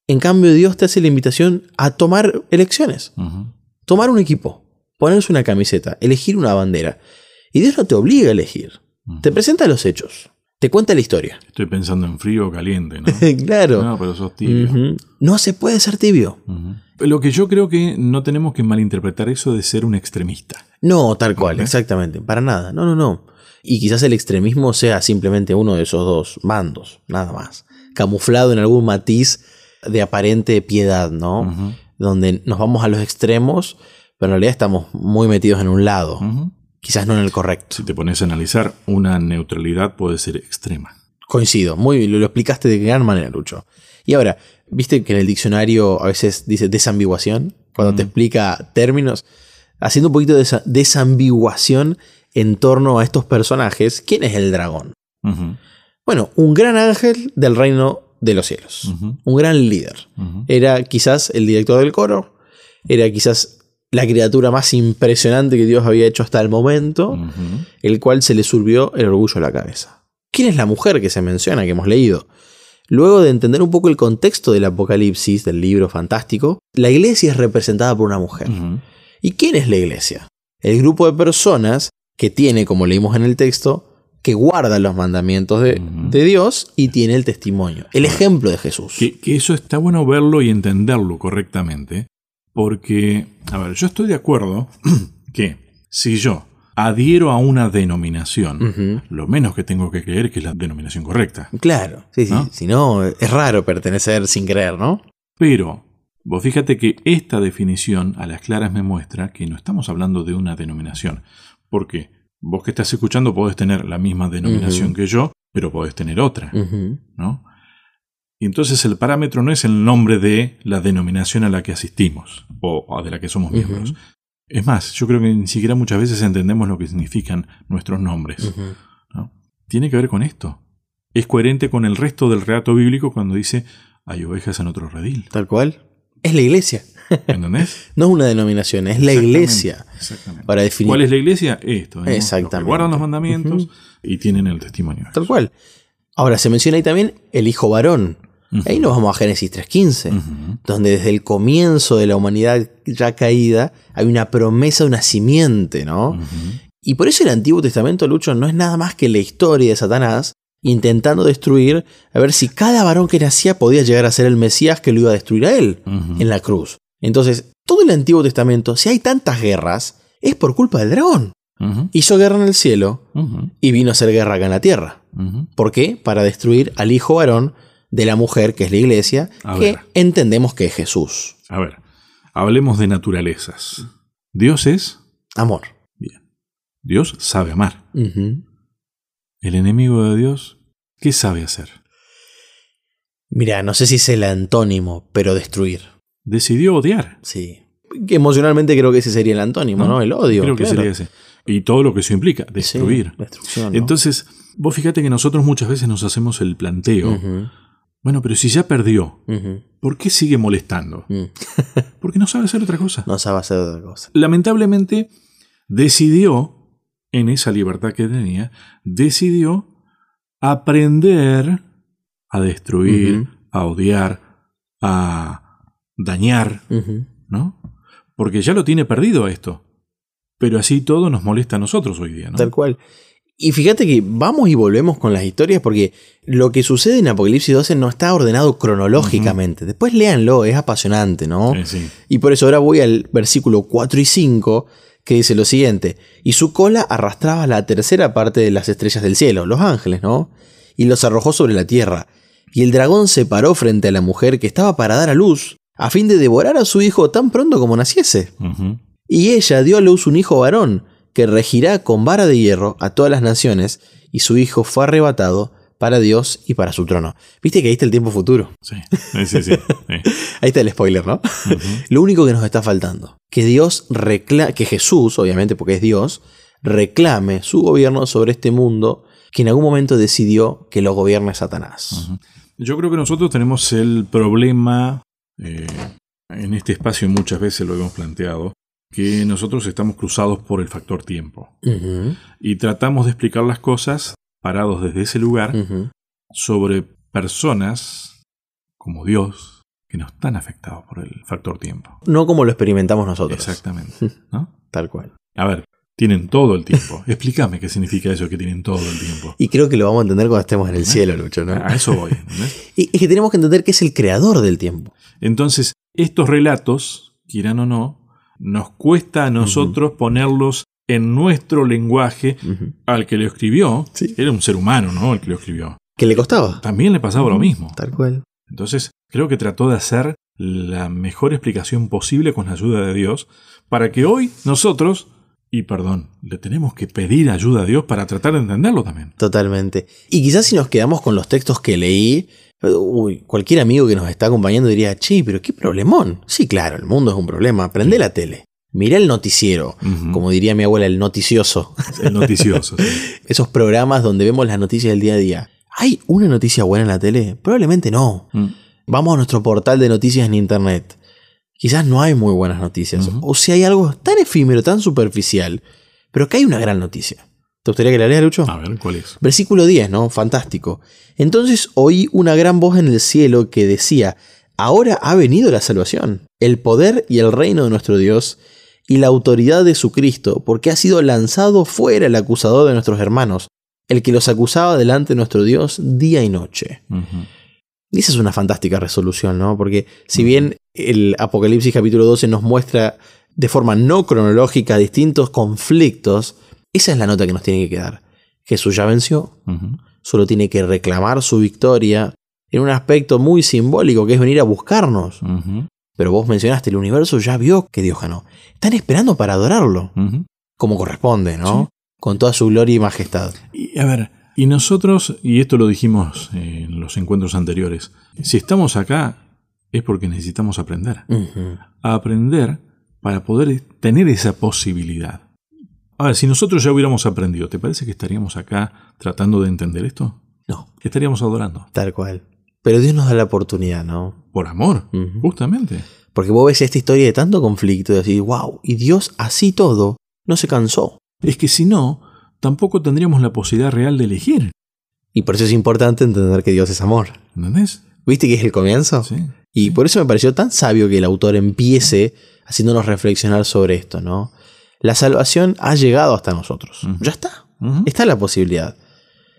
En cambio, Dios te hace la invitación a tomar elecciones, tomar un equipo, ponerse una camiseta, elegir una bandera. Y Dios no te obliga a elegir, te presenta los hechos, te cuenta la historia. Estoy pensando en frío o caliente, ¿no? [laughs] claro. No, pero sos tibio. No se puede ser tibio. Lo que yo creo que no tenemos que malinterpretar eso de ser un extremista. No, tal cual, exactamente. Para nada. No, no, no. Y quizás el extremismo sea simplemente uno de esos dos bandos, nada más. Camuflado en algún matiz de aparente piedad, ¿no? Donde nos vamos a los extremos, pero en realidad estamos muy metidos en un lado. Quizás no en el correcto. Si te pones a analizar, una neutralidad puede ser extrema. Coincido. Muy, lo, lo explicaste de gran manera, Lucho. Y ahora, ¿viste que en el diccionario a veces dice desambiguación? Cuando te Mm. explica términos. Haciendo un poquito de esa desambiguación en torno a estos personajes. ¿Quién es el dragón? Bueno, un gran ángel del reino de los cielos. Un gran líder. Era quizás el director del coro. Era quizás la criatura más impresionante que Dios había hecho hasta el momento. El cual se le subió el orgullo a la cabeza. ¿Quién es la mujer que se menciona, que hemos leído? Luego de entender un poco el contexto del Apocalipsis, del libro fantástico, la iglesia es representada por una mujer. ¿Y quién es la iglesia? El grupo de personas que tiene, como leímos en el texto, que guarda los mandamientos de, de Dios y tiene el testimonio, el ejemplo de Jesús. Que, que eso está bueno verlo y entenderlo correctamente, porque, a ver, yo estoy de acuerdo [clears throat] que si yo adhiero a una denominación, lo menos que tengo que creer que es la denominación correcta. Claro, sí, sí. Si no, es raro pertenecer sin creer, ¿no? Pero, vos fíjate que esta definición a las claras me muestra que no estamos hablando de una denominación. Porque vos que estás escuchando podés tener la misma denominación que yo, pero podés tener otra. ¿no? Y entonces el parámetro no es el nombre de la denominación a la que asistimos o o de la que somos miembros. Es más, yo creo que ni siquiera muchas veces entendemos lo que significan nuestros nombres. Tiene que ver con esto. Es coherente con el resto del relato bíblico cuando dice hay ovejas en otro redil. Tal cual. Es la iglesia. [laughs] ¿Entendés? No es una denominación, es la iglesia. Exactamente. Para definir. ¿Cuál es la iglesia? Esto. ¿no? Los que Exactamente. guardan los mandamientos y tienen el testimonio. Tal cual. Ahora, se menciona ahí también el hijo varón. Ujú. Ahí nos vamos a Génesis 3.15, Ujú. donde desde el comienzo de la humanidad ya caída hay una promesa de una simiente, ¿no? Y por eso el Antiguo Testamento, Lucho, no es nada más que la historia de Satanás intentando destruir, a ver si cada varón que nacía podía llegar a ser el Mesías que lo iba a destruir a él en la cruz. Entonces, todo el Antiguo Testamento, si hay tantas guerras, es por culpa del dragón. Hizo guerra en el cielo y vino a hacer guerra acá en la tierra. ¿Por qué? Para destruir al hijo varón de la mujer, que es la iglesia, A que ver. entendemos que es Jesús. A ver, hablemos de naturalezas. Dios es, Amor. Dios sabe amar. El enemigo de Dios, ¿qué sabe hacer? Mira, no sé si es el antónimo, pero destruir. Decidió odiar. Sí. Que emocionalmente creo que ese sería el antónimo, ¿no? El odio. Creo que sería ese. Y todo lo que eso implica, destruir. Sí, destrucción. ¿no? Entonces, vos fíjate que nosotros muchas veces nos hacemos el planteo. Bueno, pero si ya perdió, ¿por qué sigue molestando? mm. [laughs] Porque no sabe hacer otra cosa. No sabe hacer otra cosa. Lamentablemente, decidió, en esa libertad que tenía, decidió aprender a destruir, a odiar, a dañar. ¿no? Porque ya lo tiene perdido esto. Pero así todo nos molesta a nosotros hoy día, ¿no? Tal cual. Y fíjate que vamos y volvemos con las historias porque lo que sucede en Apocalipsis 12 no está ordenado cronológicamente. Después léanlo, es apasionante, ¿no? Sí, sí. Y por eso ahora voy al versículo 4 y 5 que dice lo siguiente, y su cola arrastraba la tercera parte de las estrellas del cielo, los ángeles, ¿no? Y los arrojó sobre la tierra. Y el dragón se paró frente a la mujer que estaba para dar a luz, a fin de devorar a su hijo tan pronto como naciese. Y ella dio a luz un hijo varón, que regirá con vara de hierro a todas las naciones, y su hijo fue arrebatado para Dios y para su trono. Viste que ahí está el tiempo futuro. Sí, sí, sí. [laughs] Ahí está el spoiler, ¿no? Lo único que nos está faltando, que Dios reclame, que Jesús, obviamente porque es Dios, reclame su gobierno sobre este mundo que en algún momento decidió que lo gobierne Satanás. Yo creo que nosotros tenemos el problema, eh, en este espacio muchas veces lo hemos planteado, que nosotros estamos cruzados por el factor tiempo. Y tratamos de explicar las cosas parados desde ese lugar sobre personas como Dios que no están afectados por el factor tiempo. No como lo experimentamos nosotros. Exactamente. [laughs] ¿no? Tal cual. A ver, tienen todo el tiempo. Explícame qué significa eso que tienen todo el tiempo. Y creo que lo vamos a entender cuando estemos en el cielo, Lucho, ¿no? A eso voy. [laughs] Y es que tenemos que entender que es el creador del tiempo. Entonces, estos relatos, quieran o no, nos cuesta a nosotros ponerlos en nuestro lenguaje al que lo escribió. Sí. Era un ser humano, ¿no? El que lo escribió. ¿Qué le costaba? También le pasaba lo mismo. Tal cual. Entonces, creo que trató de hacer la mejor explicación posible con la ayuda de Dios para que hoy nosotros, y perdón, le tenemos que pedir ayuda a Dios para tratar de entenderlo también. Totalmente. Y quizás si nos quedamos con los textos que leí, uy, cualquier amigo que nos está acompañando diría, che, pero qué problemón. Sí, claro, el mundo es un problema. Prende la tele. Mira el noticiero. Como diría mi abuela, el noticioso. El noticioso. sí. [laughs] Esos programas donde vemos las noticias del día a día. ¿Hay una noticia buena en la tele? Probablemente no. Mm. Vamos a nuestro portal de noticias en internet. Quizás no hay muy buenas noticias. O si hay algo tan efímero, tan superficial, pero que hay una gran noticia. ¿Te gustaría que la lea, Lucho? A ver, ¿cuál es? Versículo 10, ¿no? Fantástico. Entonces oí una gran voz en el cielo que decía, ahora ha venido la salvación, el poder y el reino de nuestro Dios y la autoridad de su Cristo, porque ha sido lanzado fuera el acusador de nuestros hermanos, el que los acusaba delante de nuestro Dios día y noche. Ujú. Y esa es una fantástica resolución, ¿no? Porque si bien el Apocalipsis capítulo 12 nos muestra de forma no cronológica distintos conflictos, esa es la nota que nos tiene que quedar. Jesús ya venció, solo tiene que reclamar su victoria en un aspecto muy simbólico que es venir a buscarnos. Pero vos mencionaste, el universo ya vio que Dios ganó. Están esperando para adorarlo, como corresponde, ¿no? Con toda su gloria y majestad. Y a ver, y nosotros, y esto lo dijimos en los encuentros anteriores, si estamos acá es porque necesitamos aprender. A aprender para poder tener esa posibilidad. A ver, si nosotros ya hubiéramos aprendido, ¿te parece que estaríamos acá tratando de entender esto? No, Que estaríamos adorando. tal cual. Pero Dios nos da la oportunidad, ¿no? Por amor, justamente. Porque vos ves esta historia de tanto conflicto y decís, wow, y Dios así todo no se cansó. Es que si no, tampoco tendríamos la posibilidad real de elegir. Y por eso es importante entender que Dios es amor. ¿Entendés? ¿Viste que es el comienzo? Sí. Y por eso me pareció tan sabio que el autor empiece haciéndonos reflexionar sobre esto, ¿no? La salvación ha llegado hasta nosotros. Ya está. Está la posibilidad.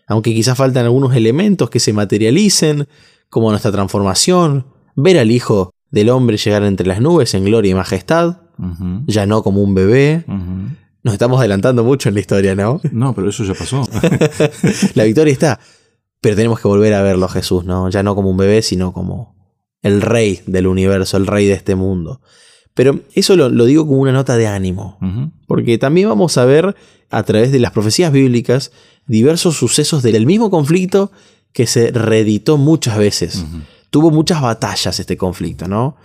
Aunque quizás faltan algunos elementos que se materialicen, como nuestra transformación, ver al Hijo del Hombre llegar entre las nubes en gloria y majestad, ya no como un bebé. Nos estamos adelantando mucho en la historia, ¿no? [laughs] No, pero eso ya pasó. [laughs] la victoria está. Pero tenemos que volver a verlo a Jesús, ¿no? Ya no como un bebé, sino como el rey del universo, el rey de este mundo. Pero eso lo, lo digo como una nota de ánimo. Porque también vamos a ver a través de las profecías bíblicas diversos sucesos del mismo conflicto que se reeditó muchas veces. Tuvo muchas batallas este conflicto, ¿no?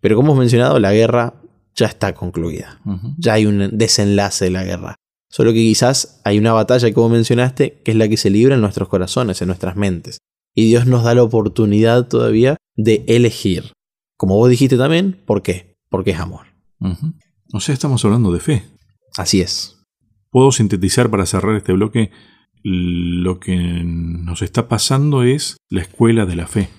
Pero como hemos mencionado, la guerra ya está concluida. Ya hay un desenlace de la guerra. Solo que quizás hay una batalla, como mencionaste, que es la que se libra en nuestros corazones, en nuestras mentes. Y Dios nos da la oportunidad todavía de elegir. Como vos dijiste también, ¿por qué? Porque es amor. O sea, estamos hablando de fe. Así es. Puedo sintetizar para cerrar este bloque. Lo que nos está pasando es la escuela de la fe.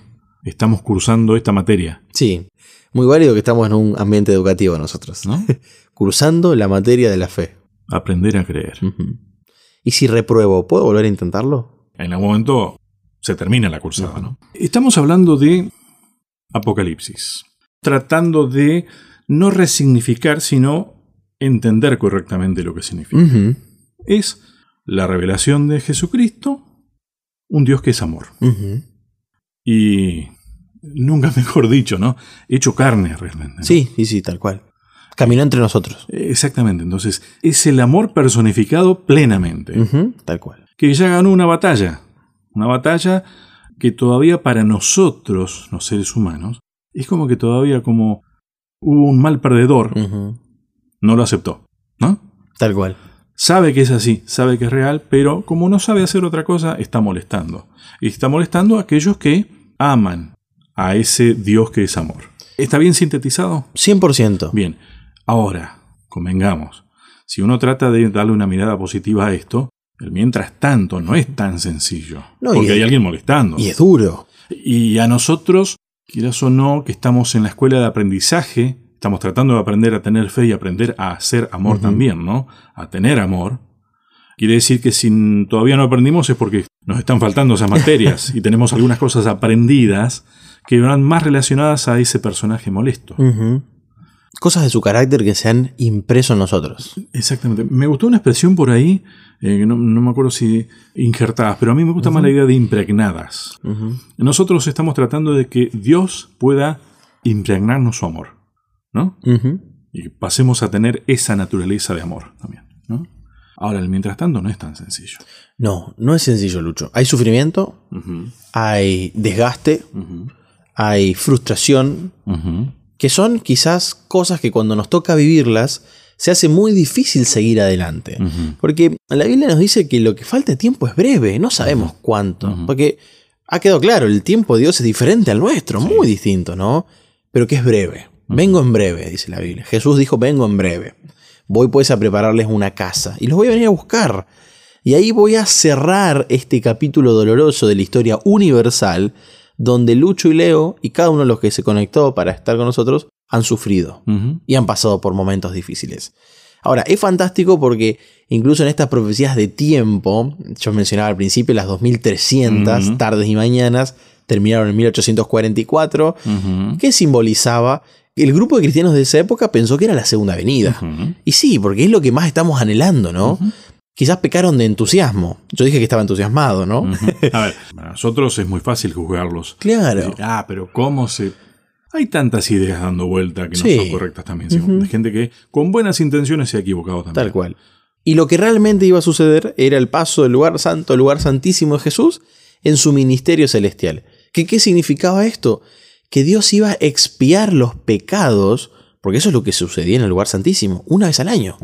Estamos cursando esta materia, Sí, muy válido que estamos en un ambiente educativo nosotros. ¿no? [laughs] Cursando la materia de la fe. Aprender a creer. ¿Y si repruebo, puedo volver a intentarlo? En algún momento se termina la cursada, ¿no? Estamos hablando de Apocalipsis, tratando de no resignificar, sino entender correctamente lo que significa. Es la revelación de Jesucristo, un Dios que es amor. Y nunca [laughs] mejor dicho, ¿no? Hecho carne realmente. ¿no? Sí, sí, sí, tal cual. Caminó entre nosotros. Exactamente, entonces es el amor personificado plenamente. Tal cual. que ya ganó una batalla. Una batalla que todavía para nosotros, los seres humanos, es como que todavía como hubo un mal perdedor, no lo aceptó. ¿No? Tal cual. Sabe que es así, sabe que es real, pero como no sabe hacer otra cosa, está molestando. Y está molestando a aquellos que aman a ese Dios que es amor. ¿Está bien sintetizado? 100%. Bien, ahora, convengamos, si uno trata de darle una mirada positiva a esto, el mientras tanto no es tan sencillo, No, porque es- hay alguien molestando. Y es duro. Y a nosotros, quieras o no, que estamos en la escuela de aprendizaje, estamos tratando de aprender a tener fe y aprender a hacer amor también, ¿no? A tener amor. Quiere decir que si todavía no aprendimos es porque nos están faltando esas materias y tenemos algunas cosas aprendidas que van más relacionadas a ese personaje molesto. Ujú. Cosas de su carácter que se han impreso en nosotros. Exactamente. Me gustó una expresión por ahí, eh, que no, no me acuerdo si injertadas, pero a mí me gusta más la idea de impregnadas. Nosotros estamos tratando de que Dios pueda impregnarnos su amor, ¿no? Ujú. Y pasemos a tener esa naturaleza de amor también, ¿no? Ahora, el mientras tanto no es tan sencillo. No, no es sencillo, Lucho. Hay sufrimiento, hay desgaste, hay frustración. Que son quizás cosas que cuando nos toca vivirlas se hace muy difícil seguir adelante. Porque la Biblia nos dice que lo que falta de tiempo es breve, no sabemos cuánto. Porque ha quedado claro, el tiempo de Dios es diferente al nuestro, muy distinto, ¿no? Pero que es breve. Vengo en breve, dice la Biblia. Jesús dijo, vengo en breve. Voy pues a prepararles una casa y los voy a venir a buscar. Y ahí voy a cerrar este capítulo doloroso de la historia universal, donde Lucho y Leo, y cada uno de los que se conectó para estar con nosotros, han sufrido y han pasado por momentos difíciles. Ahora, es fantástico porque incluso en estas profecías de tiempo, yo mencionaba al principio las 2300 Ujú. tardes y mañanas, terminaron en 1844, Ujú. que simbolizaba el grupo de cristianos de esa época pensó que era la segunda venida. Y sí, porque es lo que más estamos anhelando, ¿no? Quizás pecaron de entusiasmo. Yo dije que estaba entusiasmado, ¿no? [laughs] A ver, para nosotros es muy fácil juzgarlos. Claro. Decir, ah, pero ¿cómo se...? Hay tantas ideas dando vuelta que no Sí. son correctas también. sí, De gente que con buenas intenciones se ha equivocado también. Tal cual. Y lo que realmente iba a suceder era el paso del lugar santo al lugar santísimo de Jesús en su ministerio celestial. ¿Qué, ¿Qué significaba esto? Que Dios iba a expiar los pecados, porque eso es lo que sucedía en el lugar santísimo, una vez al año.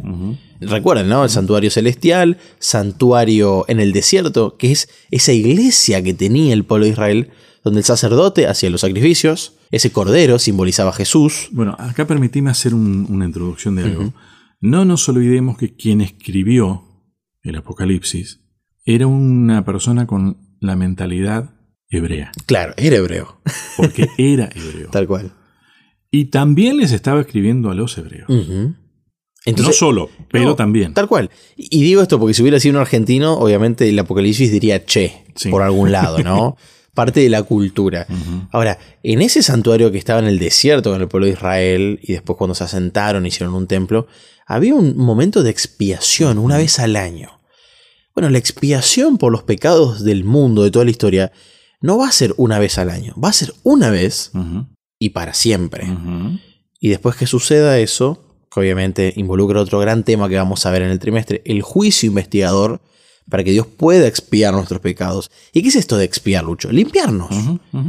Recuerden, ¿no? El santuario celestial, santuario en el desierto, que es esa iglesia que tenía el pueblo de Israel, donde el sacerdote hacía los sacrificios, ese cordero simbolizaba a Jesús. Bueno, acá permitime hacer un- una introducción de algo. No nos olvidemos que quien escribió el Apocalipsis era una persona con la mentalidad hebrea, Claro, era hebreo, porque [laughs] era hebreo. tal cual. Y también les estaba escribiendo a los hebreos. Ujú. no solo, pero no, también. Tal cual. Y digo esto porque si hubiera sido un argentino, obviamente el Apocalipsis diría che, Sí. por algún lado, ¿no? [laughs] Parte de la cultura. Ahora, en ese santuario que estaba en el desierto con el pueblo de Israel, y después cuando se asentaron hicieron un templo, había un momento de expiación una vez al año. Bueno, la expiación por los pecados del mundo, de toda la historia, no va a ser una vez al año, va a ser una vez. Y para siempre. Y después que suceda eso, que obviamente involucra otro gran tema que vamos a ver en el trimestre, el juicio investigador, para que Dios pueda expiar nuestros pecados. ¿Y qué es esto de expiar, Lucho? Limpiarnos.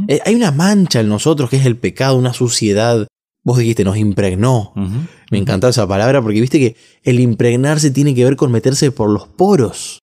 Eh, Hay una mancha en nosotros que es el pecado, una suciedad. Vos dijiste, nos impregnó. Me encantó esa palabra porque viste que el impregnarse tiene que ver con meterse por los poros,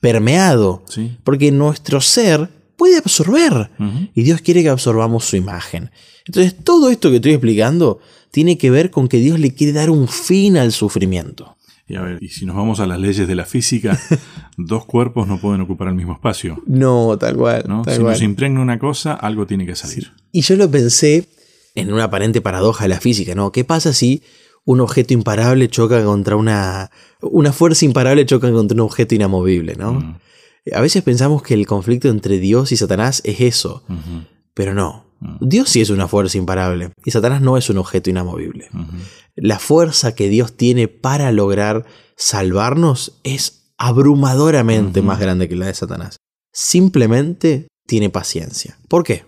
permeado, Sí. porque nuestro ser puede absorber. Y Dios quiere que absorbamos su imagen. Entonces, todo esto que estoy explicando tiene que ver con que Dios le quiere dar un fin al sufrimiento. Y a ver, y si nos vamos a las leyes de la física, [laughs] dos cuerpos no pueden ocupar el mismo espacio. No, tal cual. ¿no? tal Si cual. nos impregna una cosa, algo tiene que salir. Y yo lo pensé en una aparente paradoja de la física, ¿no? ¿Qué pasa si un objeto imparable choca contra una. una fuerza imparable choca contra un objeto inamovible, ¿no? A veces pensamos que el conflicto entre Dios y Satanás es eso, pero no. Dios sí es una fuerza imparable y Satanás no es un objeto inamovible. La fuerza que Dios tiene para lograr salvarnos es abrumadoramente más grande que la de Satanás. Simplemente tiene paciencia. ¿Por qué?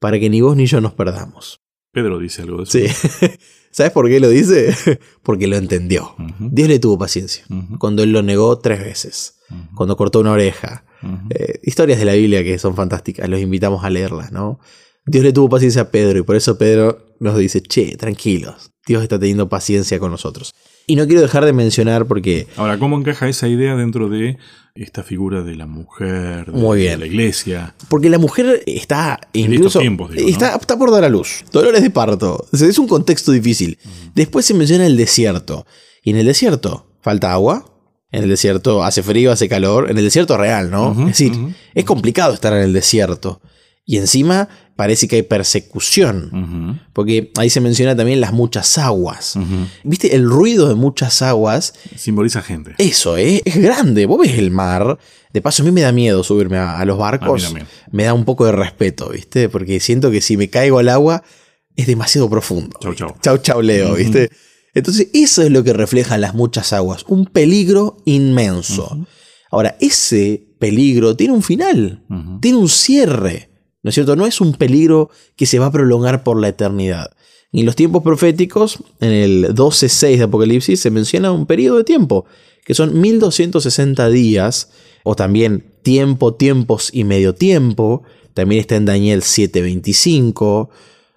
Para que ni vos ni yo nos perdamos. Pedro dice algo de eso. Sí. [laughs] ¿Sabes por qué lo dice? [laughs] Porque lo entendió. Dios le tuvo paciencia. Cuando él lo negó tres veces. Cuando cortó una oreja. Eh, historias de la Biblia que son fantásticas. Los invitamos a leerlas, ¿no? Dios le tuvo paciencia a Pedro y por eso Pedro nos dice, che, tranquilos. Dios está teniendo paciencia con nosotros. Y no quiero dejar de mencionar porque Ahora, ¿cómo encaja esa idea dentro de esta figura de la mujer, de, Muy bien. de la iglesia? Porque la mujer está En incluso. estos tiempos, digo, ¿no? está, está por dar a luz. Dolores de parto. O sea, es un contexto difícil. Después se menciona el desierto. Y en el desierto falta agua. En el desierto hace frío, hace calor. En el desierto real, ¿no? Es decir, es complicado estar en el desierto. Y encima parece que hay persecución. Porque ahí se menciona también las muchas aguas. ¿Viste? El ruido de muchas aguas Simboliza gente. eso, ¿eh? es grande. Vos ves el mar. De paso, a mí me da miedo subirme a, a los barcos. A. Me da un poco de respeto, ¿viste? Porque siento que si me caigo al agua es demasiado profundo. Chau, chau. Chau, chau, Leo, ¿viste? Entonces, eso es lo que reflejan las muchas aguas. Un peligro inmenso. Ahora, ese peligro tiene un final. Tiene un cierre. ¿No es cierto? No es un peligro que se va a prolongar por la eternidad. Y en los tiempos proféticos, en el 12.6 de Apocalipsis, se menciona un periodo de tiempo, que son 1260 días, o también tiempo, tiempos y medio tiempo. También está en Daniel 7.25.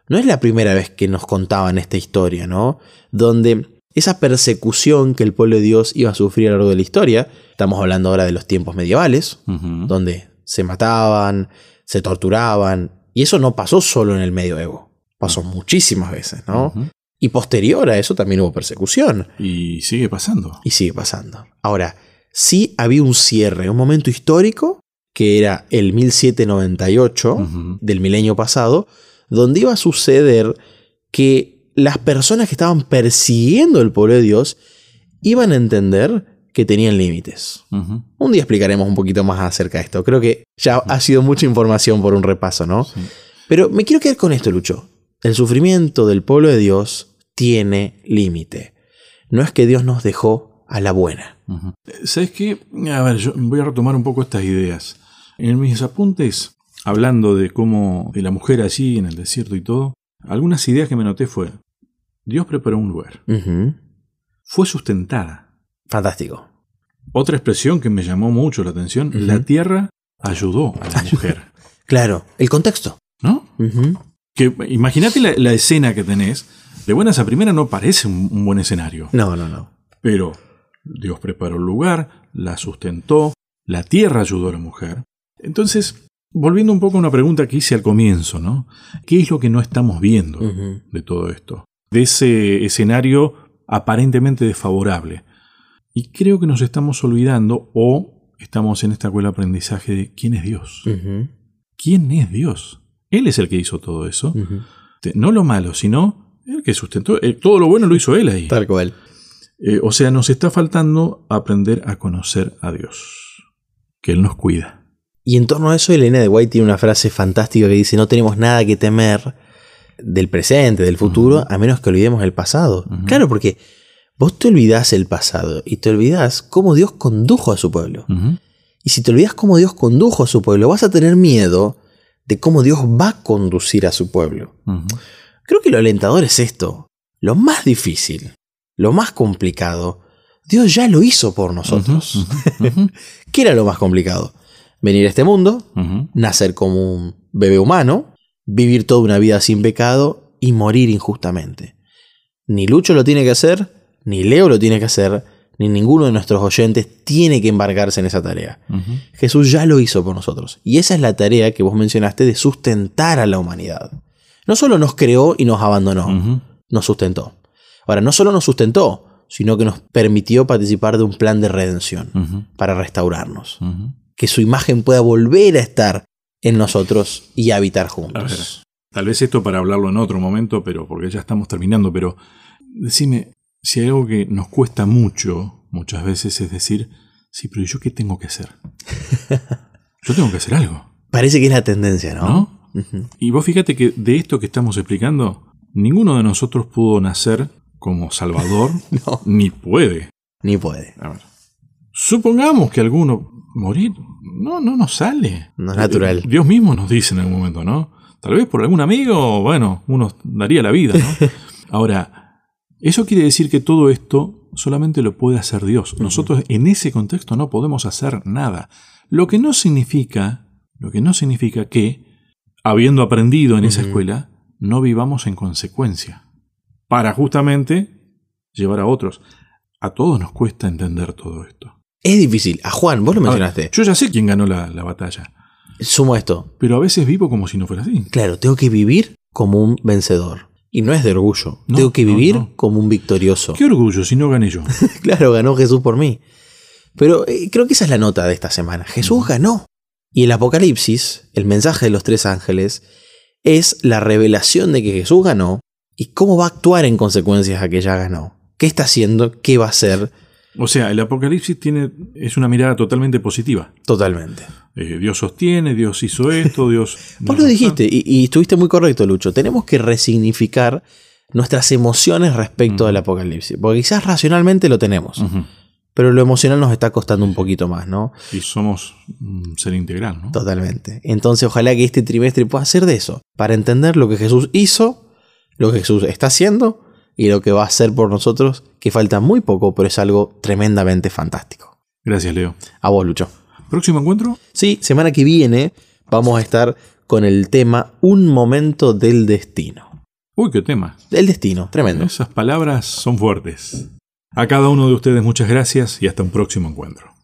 No es la primera vez que nos contaban esta historia, ¿no? Donde esa persecución que el pueblo de Dios iba a sufrir a lo largo de la historia, estamos hablando ahora de los tiempos medievales, donde se mataban, se torturaban, y eso no pasó solo en el medioevo, pasó muchísimas veces, ¿no? Y posterior a eso también hubo persecución, Y sigue pasando. y sigue pasando. Ahora, sí había un cierre, un momento histórico, que era el 1798 Ujú. del milenio pasado, donde iba a suceder que las personas que estaban persiguiendo el pueblo de Dios iban a entender que tenían límites. Un día explicaremos un poquito más acerca de esto. Creo que ya ha sido mucha información por un repaso, ¿no? Sí. Pero me quiero quedar con esto, Lucho. El sufrimiento del pueblo de Dios tiene límite. No es que Dios nos dejó a la buena. Ujú. ¿Sabes qué? A ver, yo voy a retomar un poco estas ideas. En mis apuntes, hablando de cómo, de la mujer allí en el desierto y todo, algunas ideas que me noté fue, Dios preparó un lugar, fue sustentada. Fantástico. Otra expresión que me llamó mucho la atención, la tierra ayudó a la mujer, [laughs] Claro, el contexto. ¿no? Que imagínate la, la escena que tenés, de buenas a primera no parece un, un buen escenario, No, no, no. pero Dios preparó el lugar, la sustentó, la tierra ayudó a la mujer. Entonces, volviendo un poco a una pregunta que hice al comienzo, ¿no? ¿Qué es lo que no estamos viendo de todo esto? De ese escenario aparentemente desfavorable. Y creo que nos estamos olvidando o estamos en esta escuela de aprendizaje de quién es Dios. ¿Quién es Dios? Él es el que hizo todo eso. No lo malo, sino el que sustentó. eh, Todo lo bueno lo hizo él ahí. Tal cual. Eh, o sea, nos está faltando aprender a conocer a Dios. Que Él nos cuida. Y en torno a eso, Elena de White tiene una frase fantástica que dice: No tenemos nada que temer del presente, del futuro, a menos que olvidemos el pasado. Claro, porque vos te olvidás el pasado y te olvidás cómo Dios condujo a su pueblo. Y si te olvidas cómo Dios condujo a su pueblo, vas a tener miedo de cómo Dios va a conducir a su pueblo. Creo que lo alentador es esto. Lo más difícil, lo más complicado, Dios ya lo hizo por nosotros. [laughs] ¿Qué era lo más complicado? Venir a este mundo, nacer como un bebé humano, vivir toda una vida sin pecado y morir injustamente. Ni Lucho lo tiene que hacer, ni Leo lo tiene que hacer, ni ninguno de nuestros oyentes tiene que embarcarse en esa tarea. Jesús ya lo hizo por nosotros. Y esa es la tarea que vos mencionaste de sustentar a la humanidad. No solo nos creó y nos abandonó, nos sustentó. Ahora, no solo nos sustentó, sino que nos permitió participar de un plan de redención para restaurarnos. Que su imagen pueda volver a estar en nosotros y habitar A ver, juntos. tal vez esto para hablarlo en otro momento, pero porque ya estamos terminando, pero decime, si hay algo que nos cuesta mucho, muchas veces, es decir, sí, pero ¿y yo qué tengo que hacer? [laughs] Yo tengo que hacer algo, Parece que es la tendencia, ¿no? Y vos fíjate que de esto que estamos explicando, ninguno de nosotros pudo nacer como Salvador, [laughs] No, ni puede. ni puede. A ver. Supongamos que alguno morir, no, no nos sale. No es natural. Eh, Dios mismo nos dice en algún momento, ¿no? Tal vez por algún amigo, bueno, uno daría la vida, ¿no? [laughs] Ahora, eso quiere decir que todo esto solamente lo puede hacer Dios. Nosotros en ese contexto no podemos hacer nada. Lo que no significa, lo que no significa que, habiendo aprendido en esa escuela, no vivamos en consecuencia. Para justamente llevar a otros. A todos nos cuesta entender todo esto. Es difícil. A Juan, vos lo ver, mencionaste. yo ya sé quién ganó la, la batalla, Sumo esto. pero a veces vivo como si no fuera así. Claro, tengo que vivir como un vencedor. Y no es de orgullo. No, tengo que no, vivir no. como un victorioso. Qué orgullo si no gané yo. [laughs] Claro, ganó Jesús por mí. Pero eh, creo que esa es la nota de esta semana. Jesús ganó. Y el Apocalipsis, el mensaje de los tres ángeles, es la revelación de que Jesús ganó y cómo va a actuar en consecuencias a que ya ganó. ¿Qué está haciendo? ¿Qué va a hacer? O sea, el Apocalipsis tiene, es una mirada totalmente positiva. Totalmente. Eh, Dios sostiene, Dios hizo esto, Dios... [laughs] Vos lo dijiste y, y estuviste muy correcto, Lucho. Tenemos que resignificar nuestras emociones respecto del Apocalipsis. Porque quizás racionalmente lo tenemos, pero lo emocional nos está costando un poquito más, ¿no? Y somos un ser integral, ¿no? Totalmente. Entonces ojalá que este trimestre pueda ser de eso, para entender lo que Jesús hizo, lo que Jesús está haciendo y lo que va a hacer por nosotros, que falta muy poco, pero es algo tremendamente fantástico. Gracias, Leo. A vos, Lucho. Próximo encuentro, Sí, semana que viene vamos a estar con el tema Un momento del destino. Uy, qué tema. Del destino, tremendo. Esas palabras son fuertes. A cada uno de ustedes muchas gracias y hasta un próximo encuentro.